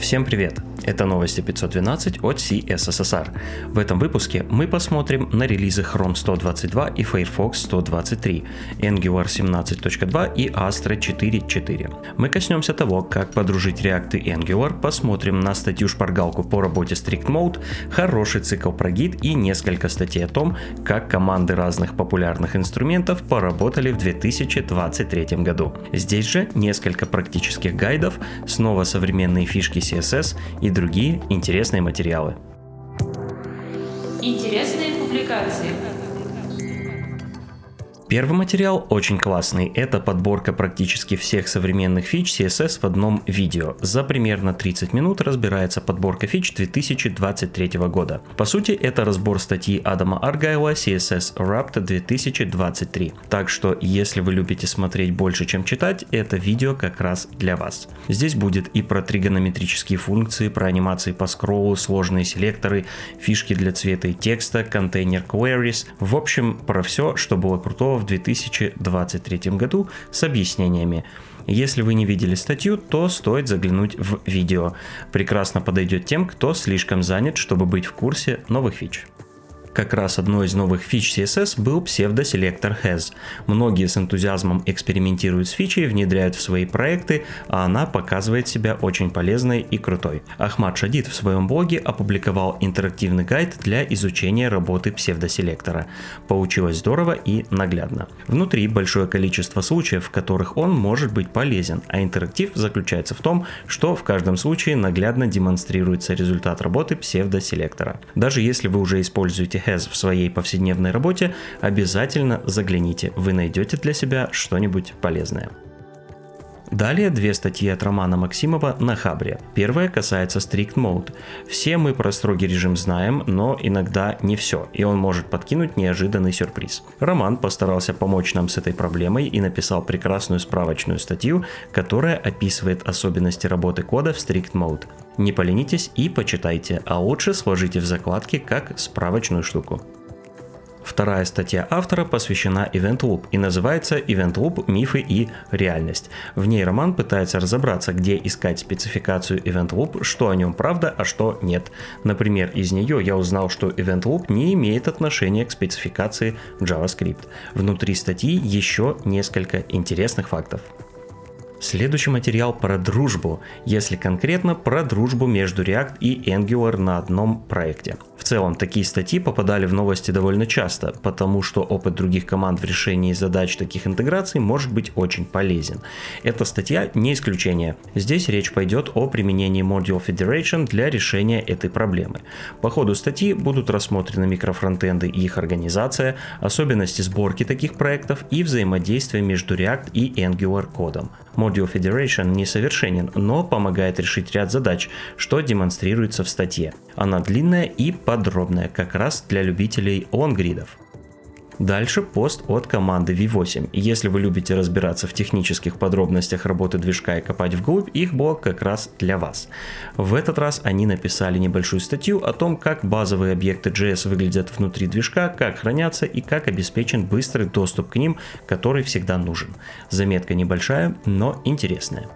Всем привет! Это новости 512 от CSSR. В этом выпуске мы посмотрим на релизы Chrome 122 и Firefox 123, Angular 17.2 и Astra 4.4. Мы коснемся того, как подружить React и Angular, посмотрим на статью-шпаргалку по работе Strict Mode, хороший цикл про гид и несколько статей о том, как команды разных популярных инструментов поработали в 2023 году. Здесь же несколько практических гайдов, снова современные фишки CSS и другие интересные материалы. Интересные публикации. Первый материал очень классный. Это подборка практически всех современных фич CSS в одном видео. За примерно 30 минут разбирается подборка фич 2023 года. По сути, это разбор статьи Адама Аргайла CSS Wrapped 2023. Так что, если вы любите смотреть больше, чем читать, это видео как раз для вас. Здесь будет и про тригонометрические функции, про анимации по скроллу, сложные селекторы, фишки для цвета и текста, контейнер queries. В общем, про все, что было крутого в 2023 году с объяснениями. Если вы не видели статью, то стоит заглянуть в видео. Прекрасно подойдет тем, кто слишком занят, чтобы быть в курсе новых фич. Как раз одной из новых фич CSS был псевдоселектор Has. Многие с энтузиазмом экспериментируют с фичей, внедряют в свои проекты, а она показывает себя очень полезной и крутой. Ахмад Шадид в своем блоге опубликовал интерактивный гайд для изучения работы псевдоселектора. Получилось здорово и наглядно. Внутри большое количество случаев, в которых он может быть полезен, а интерактив заключается в том, что в каждом случае наглядно демонстрируется результат работы псевдоселектора. Даже если вы уже используете has в своей повседневной работе, обязательно загляните, вы найдете для себя что-нибудь полезное. Далее две статьи от Романа Максимова на Хабре. Первая касается Strict Mode. Все мы про строгий режим знаем, но иногда не все, и он может подкинуть неожиданный сюрприз. Роман постарался помочь нам с этой проблемой и написал прекрасную справочную статью, которая описывает особенности работы кода в Strict Mode. Не поленитесь и почитайте, а лучше сложите в закладки как справочную штуку. Вторая статья автора посвящена Event Loop и называется Event Loop «Мифы и реальность». В ней роман пытается разобраться, где искать спецификацию Event Loop, что о нем правда, а что нет. Например, из нее я узнал, что Event Loop не имеет отношения к спецификации JavaScript. Внутри статьи еще несколько интересных фактов. Следующий материал про дружбу, если конкретно про дружбу между React и Angular на одном проекте. В целом, такие статьи попадали в новости довольно часто, потому что опыт других команд в решении задач таких интеграций может быть очень полезен. Эта статья не исключение. Здесь речь пойдет о применении Module Federation для решения этой проблемы. По ходу статьи будут рассмотрены микрофронтенды и их организация, особенности сборки таких проектов и взаимодействие между React и Angular кодом. Module Federation несовершенен, но помогает решить ряд задач, что демонстрируется в статье. Она длинная и подробная, как раз для любителей лонгридов. Дальше пост от команды V8. Если вы любите разбираться в технических подробностях работы движка и копать вглубь, их блог как раз для вас. В этот раз они написали небольшую статью о том, как базовые объекты JS выглядят внутри движка, как хранятся и как обеспечен быстрый доступ к ним, который всегда нужен. Заметка небольшая, но интересная.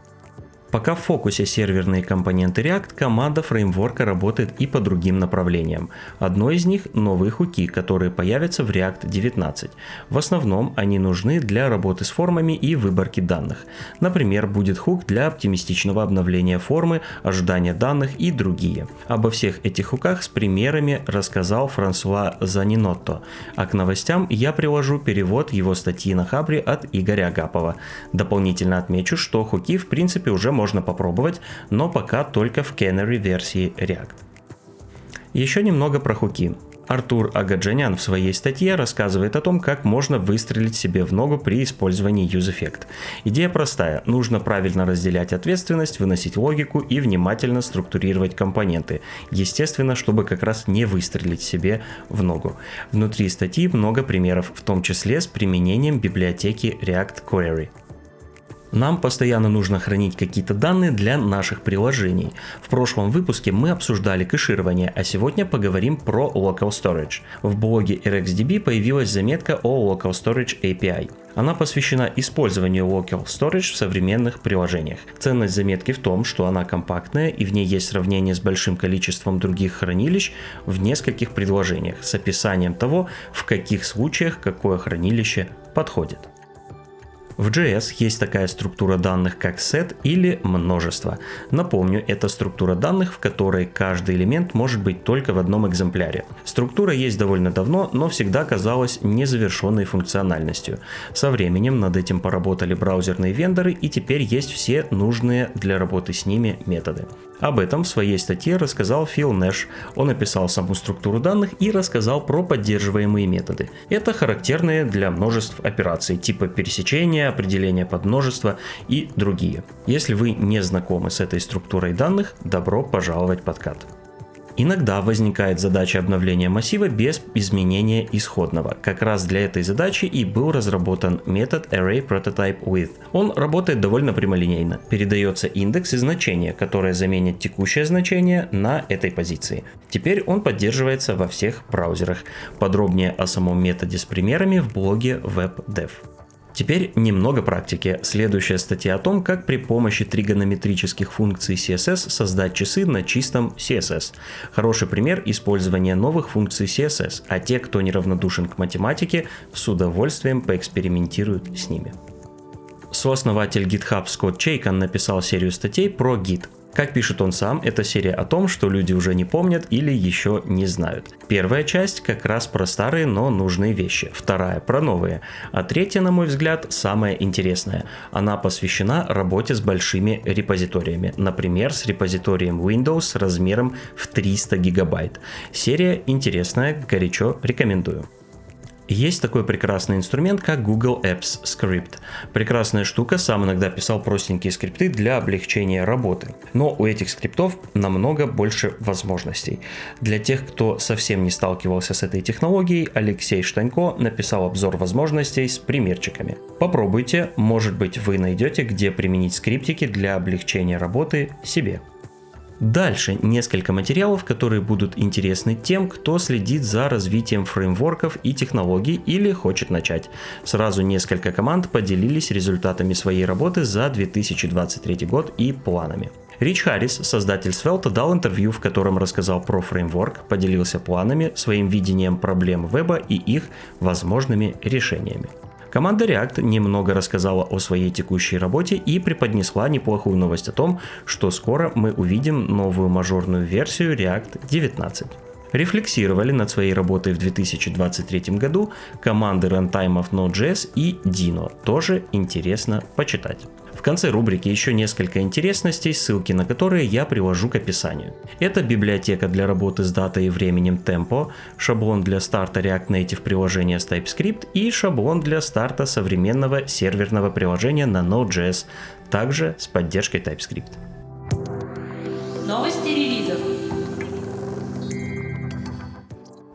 Пока в фокусе серверные компоненты React, команда фреймворка работает и по другим направлениям. Одно из них – новые хуки, которые появятся в React 19. В основном они нужны для работы с формами и выборки данных. Например, будет хук для оптимистичного обновления формы, ожидания данных и другие. Обо всех этих хуках с примерами рассказал Франсуа Занинотто, а к новостям я приложу перевод его статьи на Хабре от Игоря Агапова. Дополнительно отмечу, что хуки в принципе уже можно можно попробовать, но пока только в Canary версии React. Еще немного про хуки. Артур Агаджанян в своей статье рассказывает о том, как можно выстрелить себе в ногу при использовании UseEffect. Идея простая. Нужно правильно разделять ответственность, выносить логику и внимательно структурировать компоненты. Естественно, чтобы как раз не выстрелить себе в ногу. Внутри статьи много примеров, в том числе с применением библиотеки React Query. Нам постоянно нужно хранить какие-то данные для наших приложений. В прошлом выпуске мы обсуждали кэширование, а сегодня поговорим про Local Storage. В блоге RxDB появилась заметка о Local Storage API. Она посвящена использованию Local Storage в современных приложениях. Ценность заметки в том, что она компактная и в ней есть сравнение с большим количеством других хранилищ в нескольких предложениях с описанием того, в каких случаях какое хранилище подходит. В JS есть такая структура данных, как set или множество. Напомню, это структура данных, в которой каждый элемент может быть только в одном экземпляре. Структура есть довольно давно, но всегда казалась незавершенной функциональностью. Со временем над этим поработали браузерные вендоры и теперь есть все нужные для работы с ними методы. Об этом в своей статье рассказал Фил Нэш. Он описал саму структуру данных и рассказал про поддерживаемые методы. Это характерные для множеств операций типа пересечения, определения подмножества и другие. Если вы не знакомы с этой структурой данных, добро пожаловать в подкат. Иногда возникает задача обновления массива без изменения исходного. Как раз для этой задачи и был разработан метод ArrayPrototypeWith. Он работает довольно прямолинейно. Передается индекс и значение, которое заменит текущее значение на этой позиции. Теперь он поддерживается во всех браузерах. Подробнее о самом методе с примерами в блоге WebDev. Теперь немного практики. Следующая статья о том, как при помощи тригонометрических функций CSS создать часы на чистом CSS. Хороший пример использования новых функций CSS, а те, кто неравнодушен к математике, с удовольствием поэкспериментируют с ними. Сооснователь GitHub Скотт Чейкон написал серию статей про Git, как пишет он сам, это серия о том, что люди уже не помнят или еще не знают. Первая часть как раз про старые, но нужные вещи. Вторая про новые. А третья, на мой взгляд, самая интересная. Она посвящена работе с большими репозиториями. Например, с репозиторием Windows с размером в 300 гигабайт. Серия интересная, горячо рекомендую. Есть такой прекрасный инструмент, как Google Apps Script. Прекрасная штука, сам иногда писал простенькие скрипты для облегчения работы. Но у этих скриптов намного больше возможностей. Для тех, кто совсем не сталкивался с этой технологией, Алексей Штанько написал обзор возможностей с примерчиками. Попробуйте, может быть вы найдете, где применить скриптики для облегчения работы себе. Дальше несколько материалов, которые будут интересны тем, кто следит за развитием фреймворков и технологий или хочет начать. Сразу несколько команд поделились результатами своей работы за 2023 год и планами. Рич Харрис, создатель Svelte, дал интервью, в котором рассказал про фреймворк, поделился планами, своим видением проблем веба и их возможными решениями. Команда React немного рассказала о своей текущей работе и преподнесла неплохую новость о том, что скоро мы увидим новую мажорную версию React 19 рефлексировали над своей работой в 2023 году команды рантаймов Node.js и Dino. Тоже интересно почитать конце рубрики еще несколько интересностей, ссылки на которые я привожу к описанию. Это библиотека для работы с датой и временем Tempo, шаблон для старта React Native приложения с TypeScript и шаблон для старта современного серверного приложения на Node.js, также с поддержкой TypeScript.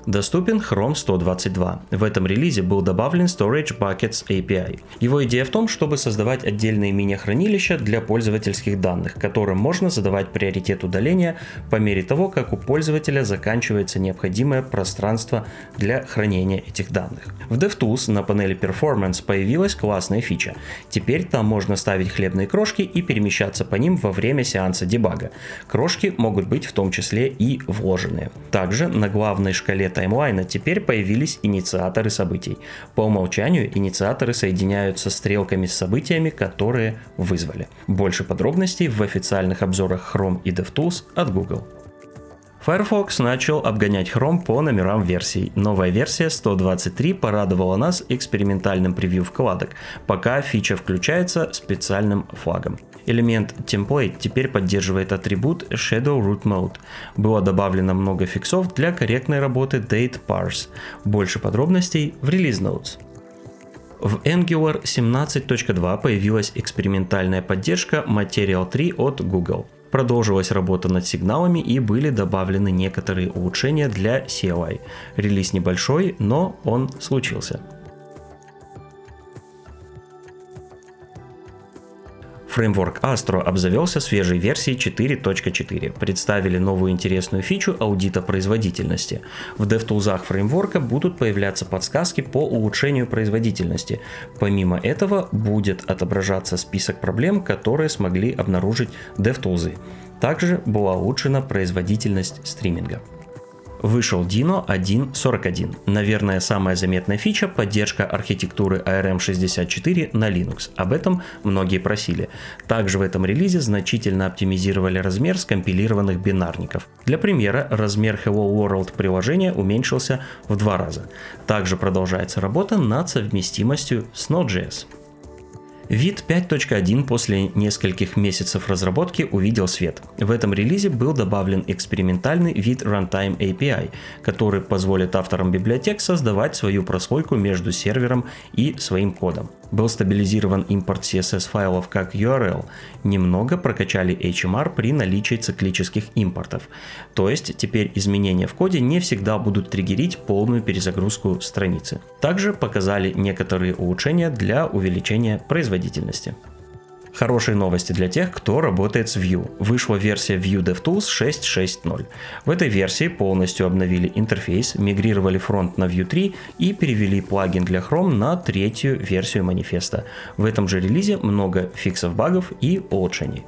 Доступен Chrome 122. В этом релизе был добавлен Storage Buckets API. Его идея в том, чтобы создавать отдельные мини-хранилища для пользовательских данных, которым можно задавать приоритет удаления по мере того, как у пользователя заканчивается необходимое пространство для хранения этих данных. В DevTools на панели Performance появилась классная фича. Теперь там можно ставить хлебные крошки и перемещаться по ним во время сеанса дебага. Крошки могут быть в том числе и вложенные. Также на главной шкале таймлайна теперь появились инициаторы событий. По умолчанию инициаторы соединяются стрелками с событиями, которые вызвали. Больше подробностей в официальных обзорах Chrome и DevTools от Google. Firefox начал обгонять Chrome по номерам версий. Новая версия 123 порадовала нас экспериментальным превью вкладок, пока фича включается специальным флагом. Элемент Template теперь поддерживает атрибут Shadow Root Mode. Было добавлено много фиксов для корректной работы Date Parse. Больше подробностей в Release Notes. В Angular 17.2 появилась экспериментальная поддержка Material 3 от Google. Продолжилась работа над сигналами и были добавлены некоторые улучшения для CLI. Релиз небольшой, но он случился. Фреймворк Astro обзавелся свежей версией 4.4. Представили новую интересную фичу аудита производительности. В DevTools фреймворка будут появляться подсказки по улучшению производительности. Помимо этого будет отображаться список проблем, которые смогли обнаружить DevTools. Также была улучшена производительность стриминга. Вышел Dino 1.41. Наверное, самая заметная фича – поддержка архитектуры ARM64 на Linux. Об этом многие просили. Также в этом релизе значительно оптимизировали размер скомпилированных бинарников. Для примера, размер Hello World приложения уменьшился в два раза. Также продолжается работа над совместимостью с Node.js. Вид 5.1 после нескольких месяцев разработки увидел свет. В этом релизе был добавлен экспериментальный вид Runtime API, который позволит авторам библиотек создавать свою прослойку между сервером и своим кодом. Был стабилизирован импорт CSS файлов как URL. Немного прокачали HMR при наличии циклических импортов. То есть теперь изменения в коде не всегда будут триггерить полную перезагрузку страницы. Также показали некоторые улучшения для увеличения производительности. Хорошие новости для тех, кто работает с Vue. Вышла версия Vue DevTools 6.6.0. В этой версии полностью обновили интерфейс, мигрировали фронт на Vue 3 и перевели плагин для Chrome на третью версию манифеста. В этом же релизе много фиксов багов и улучшений.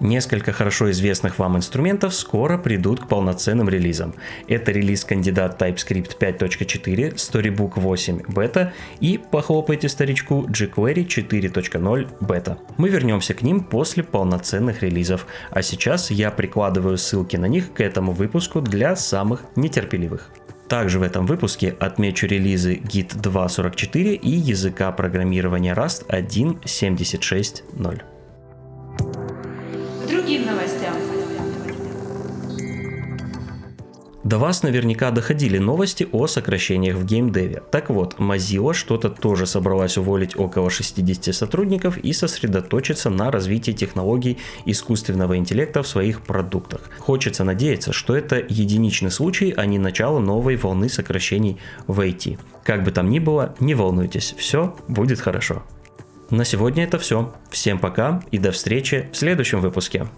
Несколько хорошо известных вам инструментов скоро придут к полноценным релизам. Это релиз кандидат TypeScript 5.4, Storybook 8 бета и, похлопайте старичку, jQuery 4.0 бета. Мы вернемся к ним после полноценных релизов, а сейчас я прикладываю ссылки на них к этому выпуску для самых нетерпеливых. Также в этом выпуске отмечу релизы Git 2.44 и языка программирования Rust 1.76.0 другим новостям. До вас наверняка доходили новости о сокращениях в геймдеве. Так вот, Mozilla что-то тоже собралась уволить около 60 сотрудников и сосредоточиться на развитии технологий искусственного интеллекта в своих продуктах. Хочется надеяться, что это единичный случай, а не начало новой волны сокращений в IT. Как бы там ни было, не волнуйтесь, все будет хорошо. На сегодня это все. Всем пока и до встречи в следующем выпуске.